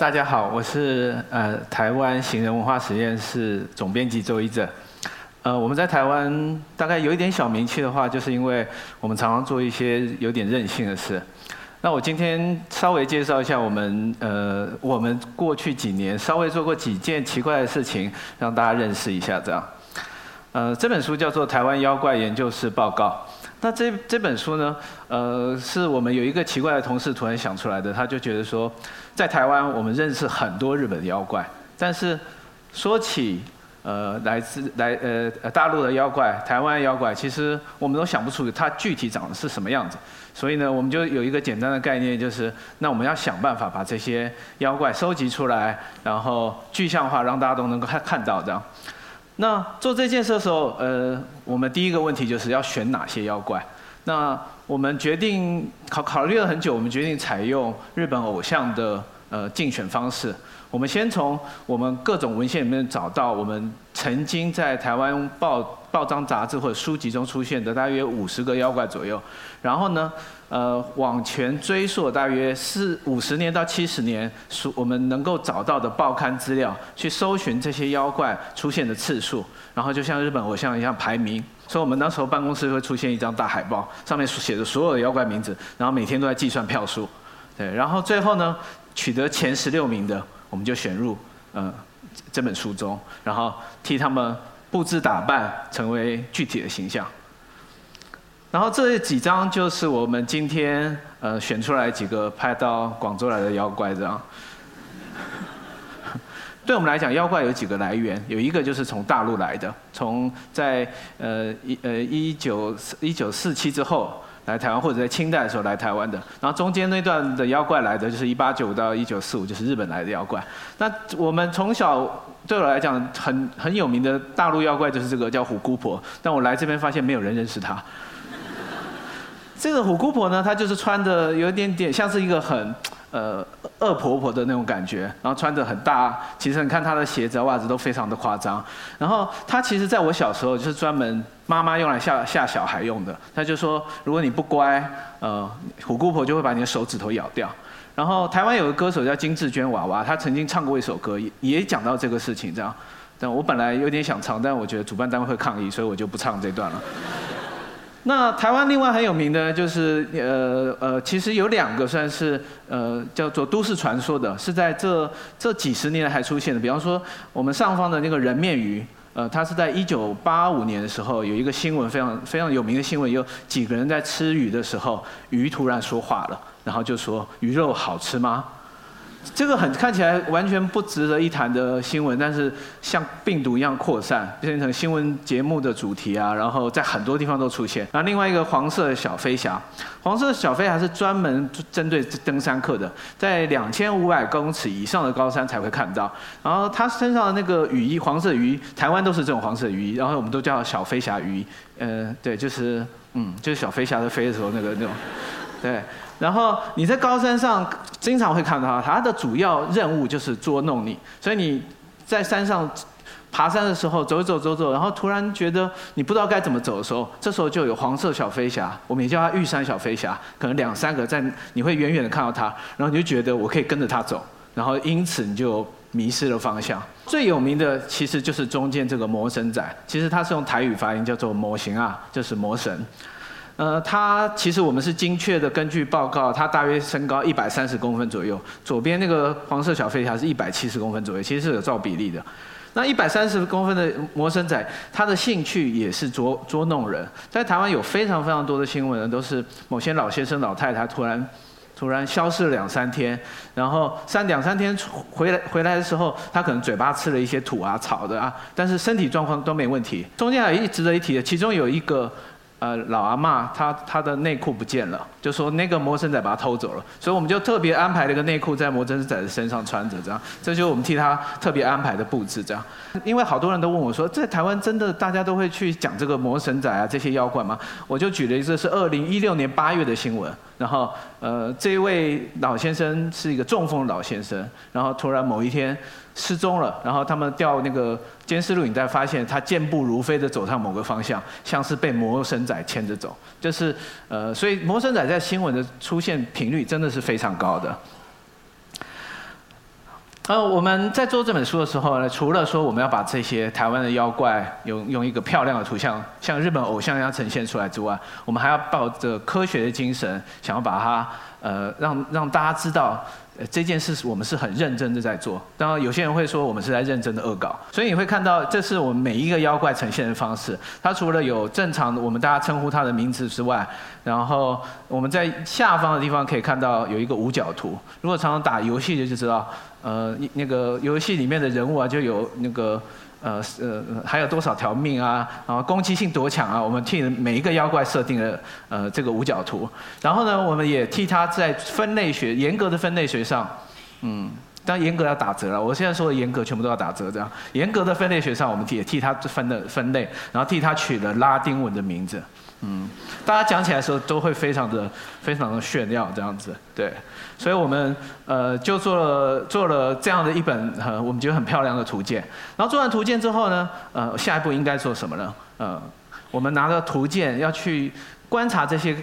大家好，我是呃台湾行人文化实验室总编辑周一正。呃，我们在台湾大概有一点小名气的话，就是因为我们常常做一些有点任性的事。那我今天稍微介绍一下我们呃我们过去几年稍微做过几件奇怪的事情，让大家认识一下这样。呃，这本书叫做《台湾妖怪研究室报告》。那这这本书呢，呃，是我们有一个奇怪的同事突然想出来的，他就觉得说，在台湾我们认识很多日本的妖怪，但是说起呃来自来呃大陆的妖怪、台湾妖怪，其实我们都想不出它具体长得是什么样子。所以呢，我们就有一个简单的概念，就是那我们要想办法把这些妖怪收集出来，然后具象化，让大家都能够看看到这样。那做这件事的时候，呃，我们第一个问题就是要选哪些妖怪。那我们决定考考虑了很久，我们决定采用日本偶像的呃竞选方式。我们先从我们各种文献里面找到我们曾经在台湾报报章杂志或者书籍中出现的大约五十个妖怪左右，然后呢，呃，往前追溯大约四五十年到七十年，所我们能够找到的报刊资料，去搜寻这些妖怪出现的次数，然后就像日本偶像一样排名。所以我们那时候办公室会出现一张大海报，上面写着所有的妖怪名字，然后每天都在计算票数，对，然后最后呢，取得前十六名的。我们就选入呃这本书中，然后替他们布置打扮，成为具体的形象。然后这几张就是我们今天呃选出来几个派到广州来的妖怪，这样。对我们来讲，妖怪有几个来源，有一个就是从大陆来的，从在呃一呃一九一九四七之后。来台湾或者在清代的时候来台湾的，然后中间那段的妖怪来的就是一八九五到一九四五，就是日本来的妖怪。那我们从小对我来讲很很有名的大陆妖怪就是这个叫虎姑婆，但我来这边发现没有人认识她。这个虎姑婆呢，她就是穿的有一点点像是一个很。呃，恶婆婆的那种感觉，然后穿着很大，其实你看她的鞋子、袜子都非常的夸张。然后她其实在我小时候就是专门妈妈用来吓吓小孩用的。她就说，如果你不乖，呃，虎姑婆就会把你的手指头咬掉。然后台湾有个歌手叫金志娟娃娃，她曾经唱过一首歌，也也讲到这个事情这样。但我本来有点想唱，但我觉得主办单位会抗议，所以我就不唱这段了。那台湾另外很有名的，就是呃呃，其实有两个算是呃叫做都市传说的，是在这这几十年还出现的。比方说，我们上方的那个人面鱼，呃，它是在一九八五年的时候有一个新闻，非常非常有名的新闻，有几个人在吃鱼的时候，鱼突然说话了，然后就说鱼肉好吃吗？这个很看起来完全不值得一谈的新闻，但是像病毒一样扩散，变成新闻节目的主题啊，然后在很多地方都出现。然后另外一个黄色的小飞侠，黄色的小飞侠是专门针对登山客的，在两千五百公尺以上的高山才会看到。然后他身上的那个雨衣，黄色雨衣，台湾都是这种黄色雨衣，然后我们都叫小飞侠雨衣。呃，对，就是嗯，就是小飞侠在飞的时候那个那种，对。然后你在高山上经常会看到它，它的主要任务就是捉弄你。所以你在山上爬山的时候，走走走走，然后突然觉得你不知道该怎么走的时候，这时候就有黄色小飞侠，我们也叫它玉山小飞侠，可能两三个在，你会远远的看到它，然后你就觉得我可以跟着它走，然后因此你就迷失了方向。最有名的其实就是中间这个魔神仔，其实它是用台语发音叫做魔形啊，就是魔神。呃，他其实我们是精确的根据报告，他大约身高一百三十公分左右。左边那个黄色小飞侠是一百七十公分左右，其实是有照比例的。那一百三十公分的魔神仔，他的兴趣也是捉捉弄人。在台湾有非常非常多的新闻，都是某些老先生老太太突然突然消失了两三天，然后三两三天回来回来的时候，他可能嘴巴吃了一些土啊草的啊，但是身体状况都没问题。中间还有一值得一提的，其中有一个。呃，老阿妈她她的内裤不见了，就说那个魔神仔把她偷走了，所以我们就特别安排了一个内裤在魔神仔的身上穿着，这样，这就是我们替他特别安排的布置，这样。因为好多人都问我说，在台湾真的大家都会去讲这个魔神仔啊这些妖怪吗？我就举了一个是二零一六年八月的新闻，然后呃这位老先生是一个中风老先生，然后突然某一天。失踪了，然后他们调那个监视录影带，发现他健步如飞地走上某个方向，像是被魔神仔牵着走。就是呃，所以魔神仔在新闻的出现频率真的是非常高的。呃，我们在做这本书的时候呢，除了说我们要把这些台湾的妖怪用用一个漂亮的图像，像日本偶像一样呈现出来之外，我们还要抱着科学的精神，想要把它呃让让大家知道。这件事我们是很认真的在做，当然有些人会说我们是在认真的恶搞，所以你会看到这是我们每一个妖怪呈现的方式。它除了有正常的我们大家称呼它的名字之外，然后我们在下方的地方可以看到有一个五角图。如果常常打游戏的就知道，呃，那个游戏里面的人物啊就有那个。呃呃，还有多少条命啊？然后攻击性多强啊？我们替每一个妖怪设定了呃这个五角图，然后呢，我们也替他在分类学严格的分类学上，嗯，当严格要打折了。我现在说的严格全部都要打折，这样严格的分类学上，我们也替它分了分类，然后替它取了拉丁文的名字。嗯，大家讲起来的时候都会非常的非常的炫耀这样子，对，所以我们呃就做了做了这样的一本呃我们觉得很漂亮的图鉴，然后做完图鉴之后呢，呃下一步应该做什么呢？呃，我们拿着图鉴要去观察这些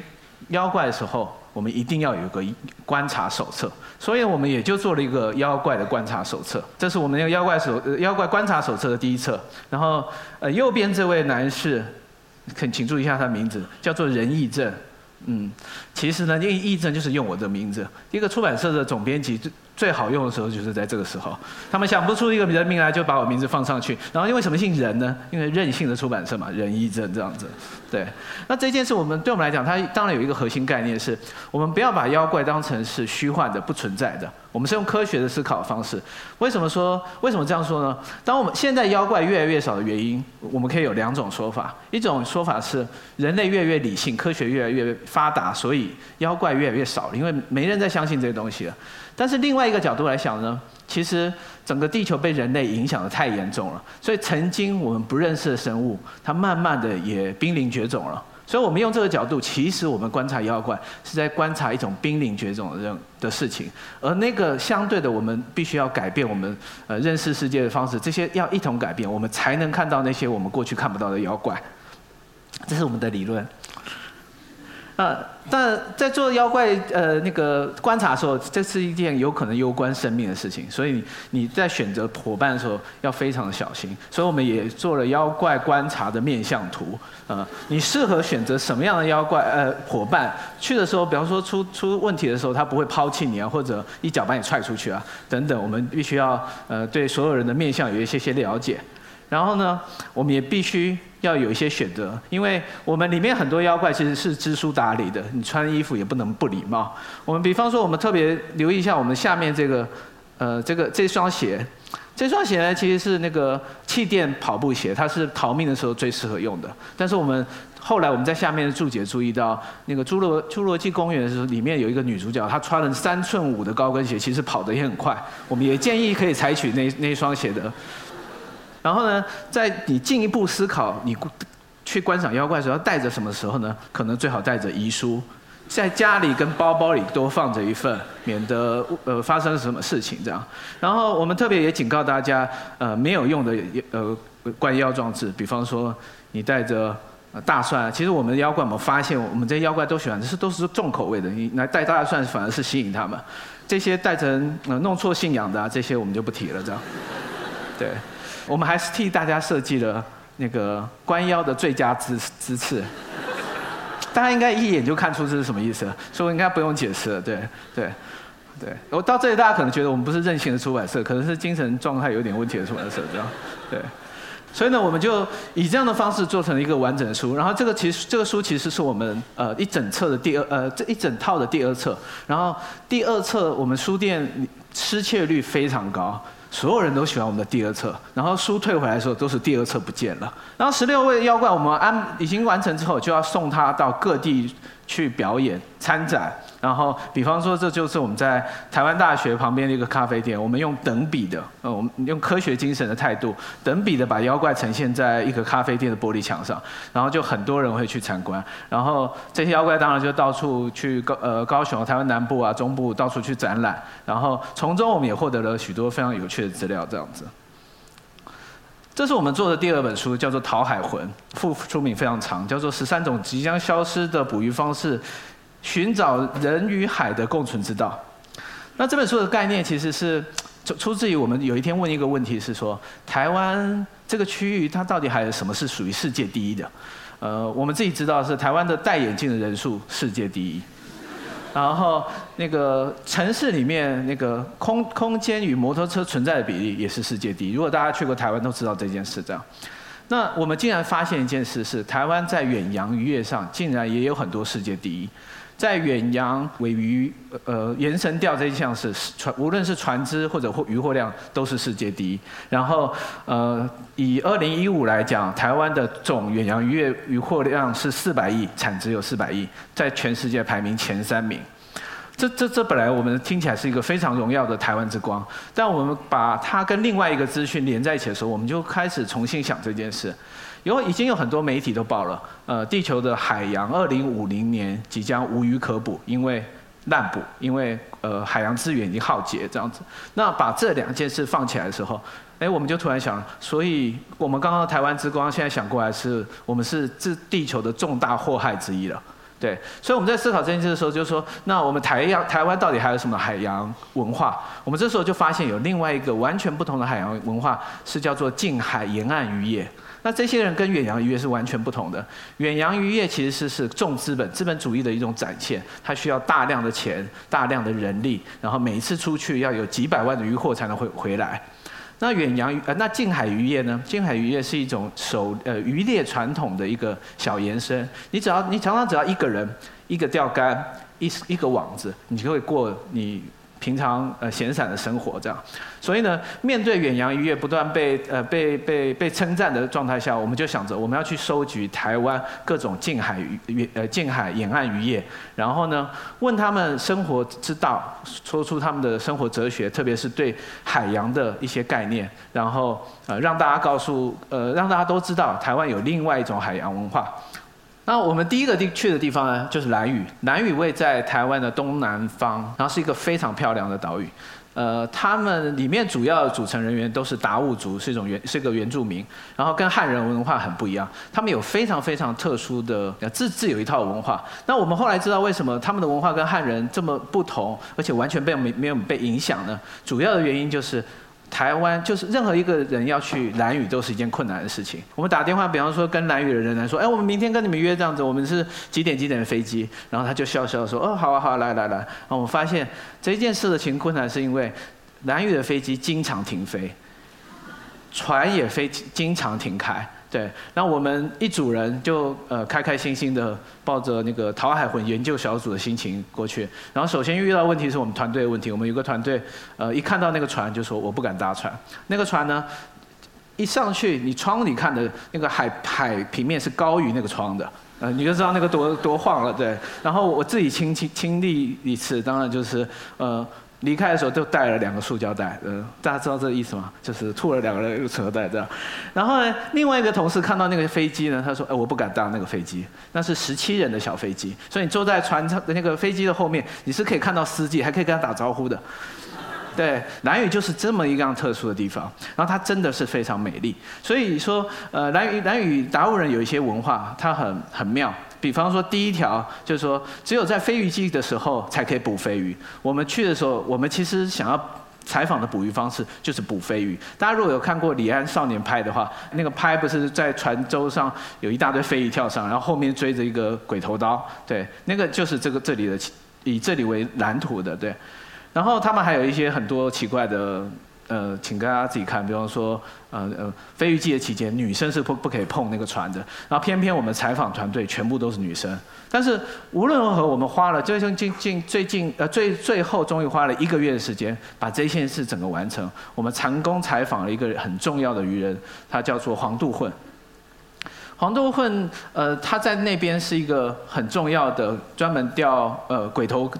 妖怪的时候，我们一定要有一个观察手册，所以我们也就做了一个妖怪的观察手册，这是我们那个妖怪手妖怪观察手册的第一册，然后呃右边这位男士。请请注意一下他的名字，叫做仁义正。嗯，其实呢，因为义正就是用我的名字。一个出版社的总编辑最好用的时候就是在这个时候。他们想不出一个人名来，就把我名字放上去。然后因为什么姓任呢？因为任性的出版社嘛，任义正这样子。对，那这件事我们对我们来讲，它当然有一个核心概念，是我们不要把妖怪当成是虚幻的、不存在的。我们是用科学的思考方式。为什么说为什么这样说呢？当我们现在妖怪越来越少的原因，我们可以有两种说法。一种说法是人类越来越理性，科学越来越发达，所以妖怪越来越少了，因为没人再相信这些东西了。但是另外一个角度来想呢，其实整个地球被人类影响的太严重了，所以曾经我们不认识的生物，它慢慢的也濒临绝种了。所以，我们用这个角度，其实我们观察妖怪是在观察一种濒临绝种的人的事情，而那个相对的，我们必须要改变我们呃认识世界的方式，这些要一同改变，我们才能看到那些我们过去看不到的妖怪。这是我们的理论。呃，但在做妖怪呃那个观察的时候，这是一件有可能攸关生命的事情，所以你在选择伙伴的时候要非常的小心。所以我们也做了妖怪观察的面相图，呃，你适合选择什么样的妖怪呃伙伴？去的时候，比方说出出问题的时候，他不会抛弃你啊，或者一脚把你踹出去啊，等等，我们必须要呃对所有人的面相有一些些了解。然后呢，我们也必须要有一些选择，因为我们里面很多妖怪其实是知书达理的，你穿衣服也不能不礼貌。我们比方说，我们特别留意一下我们下面这个，呃，这个这双鞋，这双鞋呢其实是那个气垫跑步鞋，它是逃命的时候最适合用的。但是我们后来我们在下面的注解注意到，那个侏罗侏罗纪公园的时候，里面有一个女主角，她穿了三寸五的高跟鞋，其实跑得也很快。我们也建议可以采取那那双鞋的。然后呢，在你进一步思考你去观赏妖怪时候要带着什么时候呢？可能最好带着遗书，在家里跟包包里都放着一份，免得呃发生了什么事情这样。然后我们特别也警告大家，呃没有用的呃观妖装置，比方说你带着大蒜，其实我们的妖怪我们发现，我们这些妖怪都喜欢，这是都是重口味的，你来带大蒜反而是吸引他们。这些带成呃弄错信仰的啊，这些我们就不提了这样。对。我们还是替大家设计了那个关腰的最佳姿姿势，大家应该一眼就看出这是什么意思，所以我应该不用解释了。对，对，对。我到这里，大家可能觉得我们不是任性的出版社，可能是精神状态有点问题的出版社，这样。对。所以呢，我们就以这样的方式做成了一个完整的书。然后这个其实这个书其实是我们呃一整册的第二呃这一整套的第二册。然后第二册我们书店失窃率非常高。所有人都喜欢我们的第二册，然后书退回来的时候都是第二册不见了。然后十六位妖怪我们安已经完成之后，就要送他到各地去表演参展。然后，比方说，这就是我们在台湾大学旁边的一个咖啡店，我们用等比的，呃，我们用科学精神的态度，等比的把妖怪呈现在一个咖啡店的玻璃墙上，然后就很多人会去参观。然后这些妖怪当然就到处去高呃高雄、台湾南部啊、中部到处去展览。然后从中我们也获得了许多非常有趣的资料，这样子。这是我们做的第二本书，叫做《讨海魂》，副书名非常长，叫做《十三种即将消失的捕鱼方式》。寻找人与海的共存之道。那这本书的概念其实是出出自于我们有一天问一个问题是说，台湾这个区域它到底还有什么是属于世界第一的？呃，我们自己知道是台湾的戴眼镜的人数世界第一，然后那个城市里面那个空空间与摩托车存在的比例也是世界第一。如果大家去过台湾都知道这件事这样。那我们竟然发现一件事是，台湾在远洋渔业上竟然也有很多世界第一。在远洋尾鱼呃延伸钓这一项是船，无论是船只或者货渔获量都是世界第一。然后呃以二零一五来讲，台湾的总远洋渔业渔获量是四百亿，产值有四百亿，在全世界排名前三名。这这这本来我们听起来是一个非常荣耀的台湾之光，但我们把它跟另外一个资讯连在一起的时候，我们就开始重新想这件事。有已经有很多媒体都报了，呃，地球的海洋二零五零年即将无鱼可捕，因为滥捕，因为呃海洋资源已经耗竭这样子。那把这两件事放起来的时候，哎，我们就突然想，所以我们刚刚台湾之光现在想过来是，我们是这地球的重大祸害之一了。对，所以我们在思考这件事的时候，就是说，那我们台洋台湾到底还有什么海洋文化？我们这时候就发现有另外一个完全不同的海洋文化，是叫做近海沿岸渔业。那这些人跟远洋渔业是完全不同的。远洋渔业其实是是重资本、资本主义的一种展现，它需要大量的钱、大量的人力，然后每一次出去要有几百万的渔获才能回回来。那远洋鱼呃，那近海渔业呢？近海渔业是一种手呃渔猎传统的一个小延伸。你只要你常常只要一个人一个钓竿一一个网子，你就会过你。平常呃闲散的生活这样，所以呢，面对远洋渔业不断被呃被被被称赞的状态下，我们就想着我们要去收集台湾各种近海渔呃近海沿岸渔业，然后呢问他们生活之道，说出他们的生活哲学，特别是对海洋的一些概念，然后呃让大家告诉呃让大家都知道台湾有另外一种海洋文化。那我们第一个地去的地方呢，就是蓝屿。蓝屿位在台湾的东南方，然后是一个非常漂亮的岛屿。呃，他们里面主要组成人员都是达悟族，是一种原是一个原住民，然后跟汉人文化很不一样。他们有非常非常特殊的自自有一套文化。那我们后来知道为什么他们的文化跟汉人这么不同，而且完全被没没有被影响呢？主要的原因就是。台湾就是任何一个人要去蓝屿都是一件困难的事情。我们打电话，比方说跟蓝屿的人来说，哎，我们明天跟你们约这样子，我们是几点几点的飞机？然后他就笑笑说，哦，好啊好，啊，来来来。然后我们发现这件事的情困难是因为蓝屿的飞机经常停飞，船也飞经常停开。对，那我们一组人就呃开开心心的抱着那个淘海魂研究小组的心情过去。然后首先遇到问题是我们团队的问题，我们有个团队呃一看到那个船就说我不敢搭船。那个船呢，一上去你窗里看的那个海海平面是高于那个窗的，呃你就知道那个多多晃了对。然后我自己亲亲亲历一次，当然就是呃。离开的时候就带了两个塑胶袋，呃，大家知道这个意思吗？就是吐了两个人一个塑料袋这样。然后呢，另外一个同事看到那个飞机呢，他说：“哎，我不敢搭那个飞机，那是十七人的小飞机，所以你坐在船舱的那个飞机的后面，你是可以看到司机，还可以跟他打招呼的。”对，南屿就是这么一个样特殊的地方，然后它真的是非常美丽。所以说，呃，南屿南屿达悟人有一些文化，它很很妙。比方说，第一条就是说，只有在飞鱼季的时候才可以捕飞鱼。我们去的时候，我们其实想要采访的捕鱼方式就是捕飞鱼。大家如果有看过李安少年拍的话，那个拍不是在船舟上有一大堆飞鱼跳上，然后后面追着一个鬼头刀，对，那个就是这个这里的以这里为蓝图的，对。然后他们还有一些很多奇怪的。呃，请大家自己看，比方说，呃呃，飞鱼季的期间，女生是不不可以碰那个船的。然后偏偏我们采访团队全部都是女生。但是无论如何，我们花了最近近近最近呃最最后终于花了一个月的时间，把这件事整个完成。我们成功采访了一个很重要的渔人，他叫做黄杜混。黄杜混，呃，他在那边是一个很重要的专门钓呃鬼头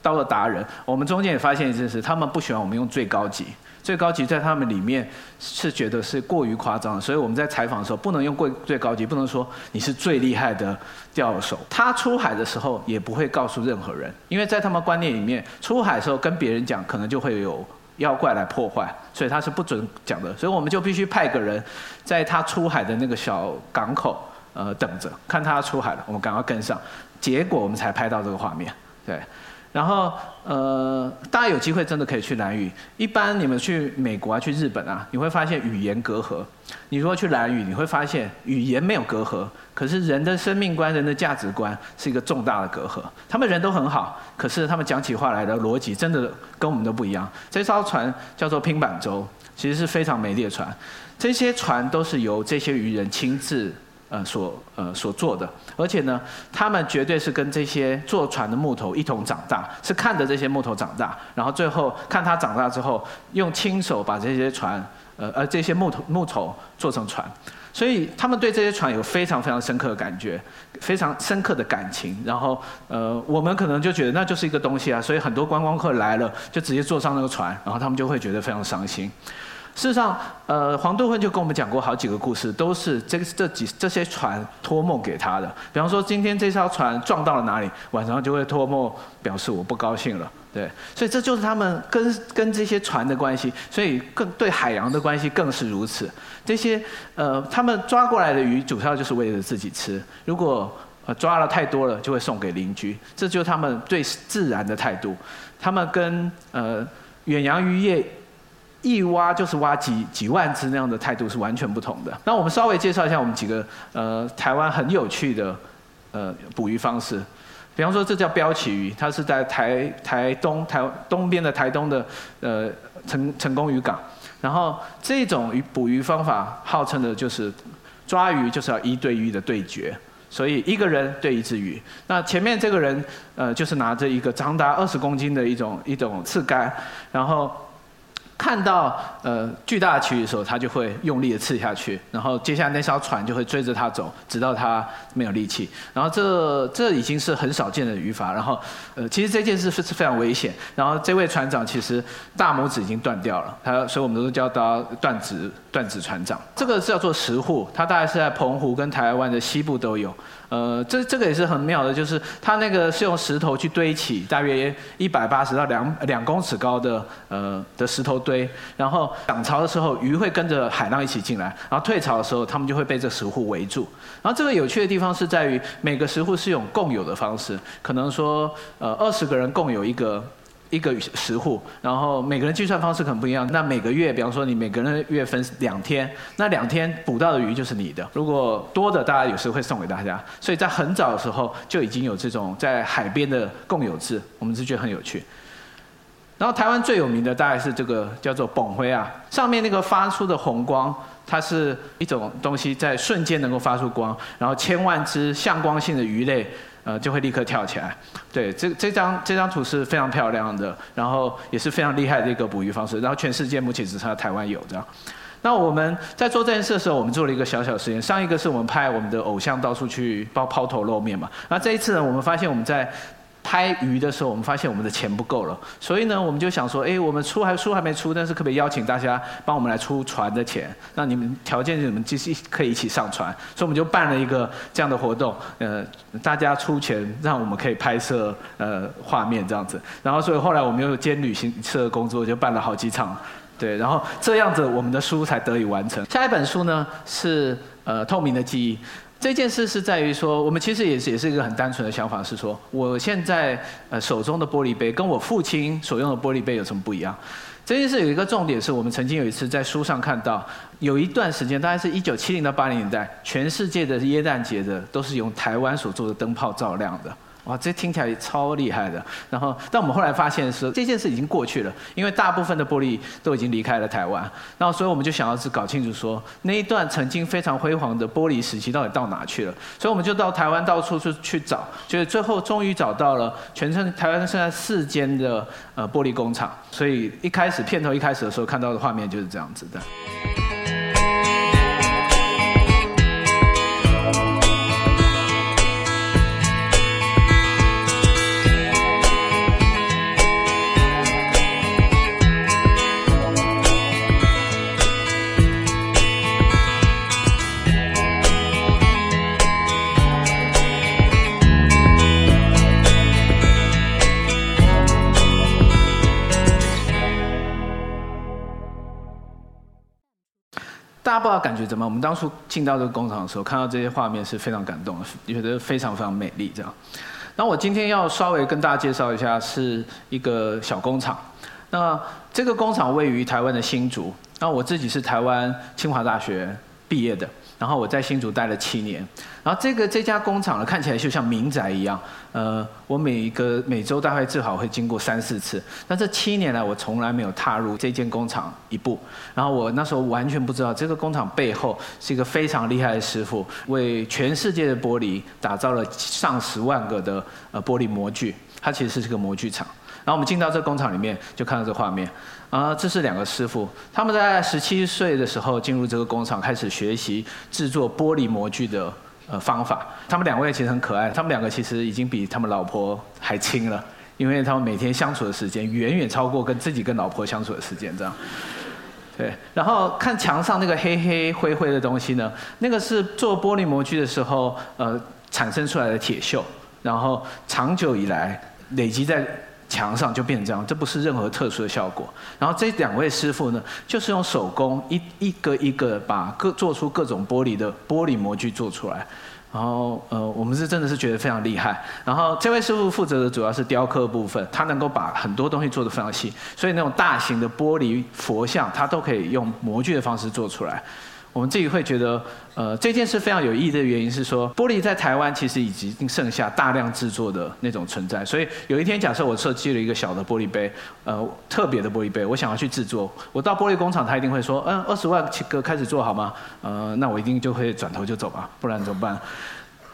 刀的达人。我们中间也发现一件事，他们不喜欢我们用最高级。最高级在他们里面是觉得是过于夸张，所以我们在采访的时候不能用过最高级，不能说你是最厉害的钓手。他出海的时候也不会告诉任何人，因为在他们观念里面，出海的时候跟别人讲可能就会有妖怪来破坏，所以他是不准讲的。所以我们就必须派个人在他出海的那个小港口呃等着，看他出海了，我们赶快跟上，结果我们才拍到这个画面。对，然后呃，大家有机会真的可以去蓝屿。一般你们去美国啊、去日本啊，你会发现语言隔阂。你如果去蓝屿，你会发现语言没有隔阂，可是人的生命观、人的价值观是一个重大的隔阂。他们人都很好，可是他们讲起话来的逻辑真的跟我们都不一样。这艘船叫做拼板舟，其实是非常美丽的船。这些船都是由这些渔人亲自。呃，所呃所做的，而且呢，他们绝对是跟这些坐船的木头一同长大，是看着这些木头长大，然后最后看他长大之后，用亲手把这些船，呃呃这些木头木头做成船，所以他们对这些船有非常非常深刻的感觉，非常深刻的感情。然后呃，我们可能就觉得那就是一个东西啊，所以很多观光客来了就直接坐上那个船，然后他们就会觉得非常伤心。事实上，呃，黄杜芬就跟我们讲过好几个故事，都是这这几这些船托梦给他的。比方说，今天这艘船撞到了哪里，晚上就会托梦表示我不高兴了。对，所以这就是他们跟跟这些船的关系，所以更对海洋的关系更是如此。这些呃，他们抓过来的鱼，主要就是为了自己吃。如果抓了太多了，就会送给邻居。这就是他们对自然的态度。他们跟呃远洋渔业。一挖就是挖几几万只那样的态度是完全不同的。那我们稍微介绍一下我们几个呃台湾很有趣的呃捕鱼方式，比方说这叫标旗鱼，它是在台台东台东边的台东的呃成成功渔港，然后这种鱼捕鱼方法号称的就是抓鱼就是要一对一的对决，所以一个人对一只鱼，那前面这个人呃就是拿着一个长达二十公斤的一种一种刺竿，然后。看到呃巨大的旗鱼的时候，他就会用力的刺下去，然后接下来那艘船就会追着他走，直到他没有力气。然后这这已经是很少见的语法。然后呃其实这件事是是非常危险。然后这位船长其实大拇指已经断掉了，他所以我们都叫他断指断指船长。这个叫做石户，它大概是在澎湖跟台湾的西部都有。呃，这这个也是很妙的，就是它那个是用石头去堆起，大约一百八十到两两公尺高的呃的石头堆，然后涨潮的时候，鱼会跟着海浪一起进来，然后退潮的时候，它们就会被这石户围住。然后这个有趣的地方是在于，每个石户是用共有的方式，可能说呃二十个人共有一个。一个十户，然后每个人计算方式可能不一样。那每个月，比方说你每个人月分两天，那两天捕到的鱼就是你的。如果多的，大家有时会送给大家。所以在很早的时候就已经有这种在海边的共有制，我们是觉得很有趣。然后台湾最有名的大概是这个叫做苯灰啊，上面那个发出的红光，它是一种东西在瞬间能够发出光，然后千万只向光性的鱼类。呃，就会立刻跳起来。对，这这张这张图是非常漂亮的，然后也是非常厉害的一个捕鱼方式。然后全世界目前只剩下台湾有这样。那我们在做这件事的时候，我们做了一个小小实验。上一个是我们派我们的偶像到处去抛抛头露面嘛。那这一次呢，我们发现我们在。拍鱼的时候，我们发现我们的钱不够了，所以呢，我们就想说，哎，我们出还书还没出，但是可不可以邀请大家帮我们来出船的钱？那你们条件是你们就是可以一起上船，所以我们就办了一个这样的活动，呃，大家出钱让我们可以拍摄呃画面这样子，然后所以后来我们又兼旅行社的工作，就办了好几场，对，然后这样子我们的书才得以完成。下一本书呢是呃透明的记忆。这件事是在于说，我们其实也是也是一个很单纯的想法，是说，我现在呃手中的玻璃杯跟我父亲所用的玻璃杯有什么不一样？这件事有一个重点，是我们曾经有一次在书上看到，有一段时间，大概是一九七零到八零年代，全世界的耶诞节的都是用台湾所做的灯泡照亮的。哇，这听起来超厉害的。然后，但我们后来发现是这件事已经过去了，因为大部分的玻璃都已经离开了台湾。然后，所以我们就想要是搞清楚说，那一段曾经非常辉煌的玻璃时期到底到哪去了。所以我们就到台湾到处去去找，就是最后终于找到了全城台湾现在四间的呃玻璃工厂。所以一开始片头一开始的时候看到的画面就是这样子的。觉怎么？我们当初进到这个工厂的时候，看到这些画面是非常感动的，觉得非常非常美丽。这样，那我今天要稍微跟大家介绍一下，是一个小工厂。那这个工厂位于台湾的新竹。那我自己是台湾清华大学毕业的。然后我在新竹待了七年，然后这个这家工厂呢看起来就像民宅一样，呃，我每一个每周大概至少会经过三四次。但这七年来我从来没有踏入这间工厂一步，然后我那时候完全不知道这个工厂背后是一个非常厉害的师傅，为全世界的玻璃打造了上十万个的呃玻璃模具，它其实是个模具厂。然后我们进到这工厂里面，就看到这画面。啊，这是两个师傅，他们在十七岁的时候进入这个工厂，开始学习制作玻璃模具的呃方法。他们两位其实很可爱，他们两个其实已经比他们老婆还亲了，因为他们每天相处的时间远远超过跟自己跟老婆相处的时间，这样。对，然后看墙上那个黑黑灰灰的东西呢，那个是做玻璃模具的时候呃产生出来的铁锈，然后长久以来累积在。墙上就变成这样，这不是任何特殊的效果。然后这两位师傅呢，就是用手工一一个一个把各做出各种玻璃的玻璃模具做出来。然后呃，我们是真的是觉得非常厉害。然后这位师傅负责的主要是雕刻部分，他能够把很多东西做得非常细，所以那种大型的玻璃佛像，他都可以用模具的方式做出来。我们自己会觉得，呃，这件事非常有意义的原因是说，玻璃在台湾其实已经剩下大量制作的那种存在。所以有一天，假设我设计了一个小的玻璃杯，呃，特别的玻璃杯，我想要去制作，我到玻璃工厂，他一定会说，嗯，二十万个开始做好吗？呃，那我一定就会转头就走吧，不然怎么办？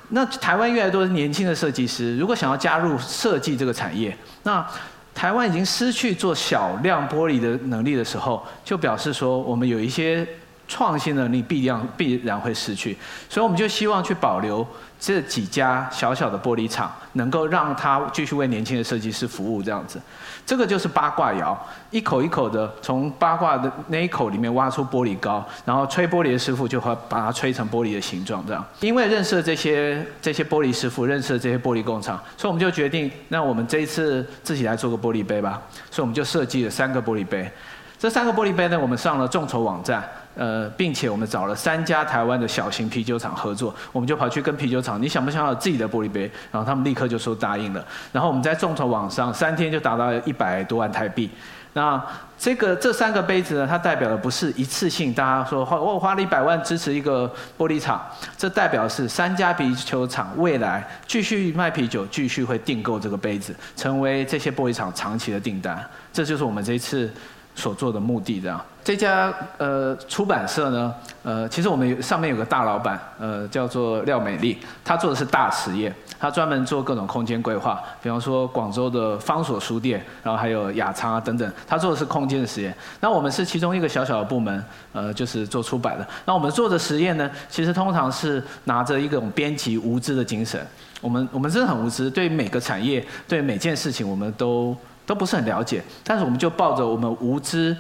那台湾越来越多年轻的设计师，如果想要加入设计这个产业，那台湾已经失去做小量玻璃的能力的时候，就表示说，我们有一些。创新能力必然必然会失去，所以我们就希望去保留这几家小小的玻璃厂，能够让它继续为年轻的设计师服务这样子。这个就是八卦窑，一口一口的从八卦的那一口里面挖出玻璃膏，然后吹玻璃的师傅就会把它吹成玻璃的形状这样。因为认识了这些这些玻璃师傅，认识了这些玻璃工厂，所以我们就决定，那我们这一次自己来做个玻璃杯吧。所以我们就设计了三个玻璃杯。这三个玻璃杯呢，我们上了众筹网站。呃，并且我们找了三家台湾的小型啤酒厂合作，我们就跑去跟啤酒厂，你想不想要自己的玻璃杯？然后他们立刻就说答应了。然后我们在众筹网上三天就达到一百多万台币。那这个这三个杯子呢，它代表的不是一次性，大家说花我花了一百万支持一个玻璃厂，这代表是三家啤酒厂未来继续卖啤酒，继续会订购这个杯子，成为这些玻璃厂长期的订单。这就是我们这一次。所做的目的这样，这家呃出版社呢，呃，其实我们上面有个大老板，呃，叫做廖美丽，他做的是大实验，他专门做各种空间规划，比方说广州的方所书店，然后还有雅昌啊等等，他做的是空间的实验。那我们是其中一个小小的部门，呃，就是做出版的。那我们做的实验呢，其实通常是拿着一种编辑无知的精神，我们我们真的很无知，对每个产业，对每件事情，我们都。都不是很了解，但是我们就抱着我们无知，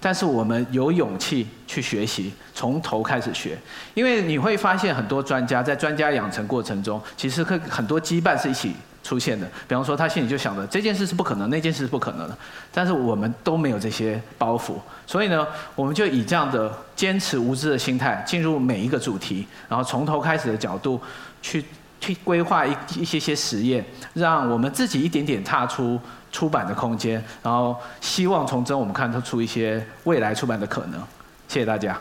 但是我们有勇气去学习，从头开始学。因为你会发现很多专家在专家养成过程中，其实可很多羁绊是一起出现的。比方说，他心里就想着这件事是不可能，那件事是不可能的。但是我们都没有这些包袱，所以呢，我们就以这样的坚持无知的心态，进入每一个主题，然后从头开始的角度去去规划一一些些实验，让我们自己一点点踏出。出版的空间，然后希望从中我们看得出一些未来出版的可能。谢谢大家。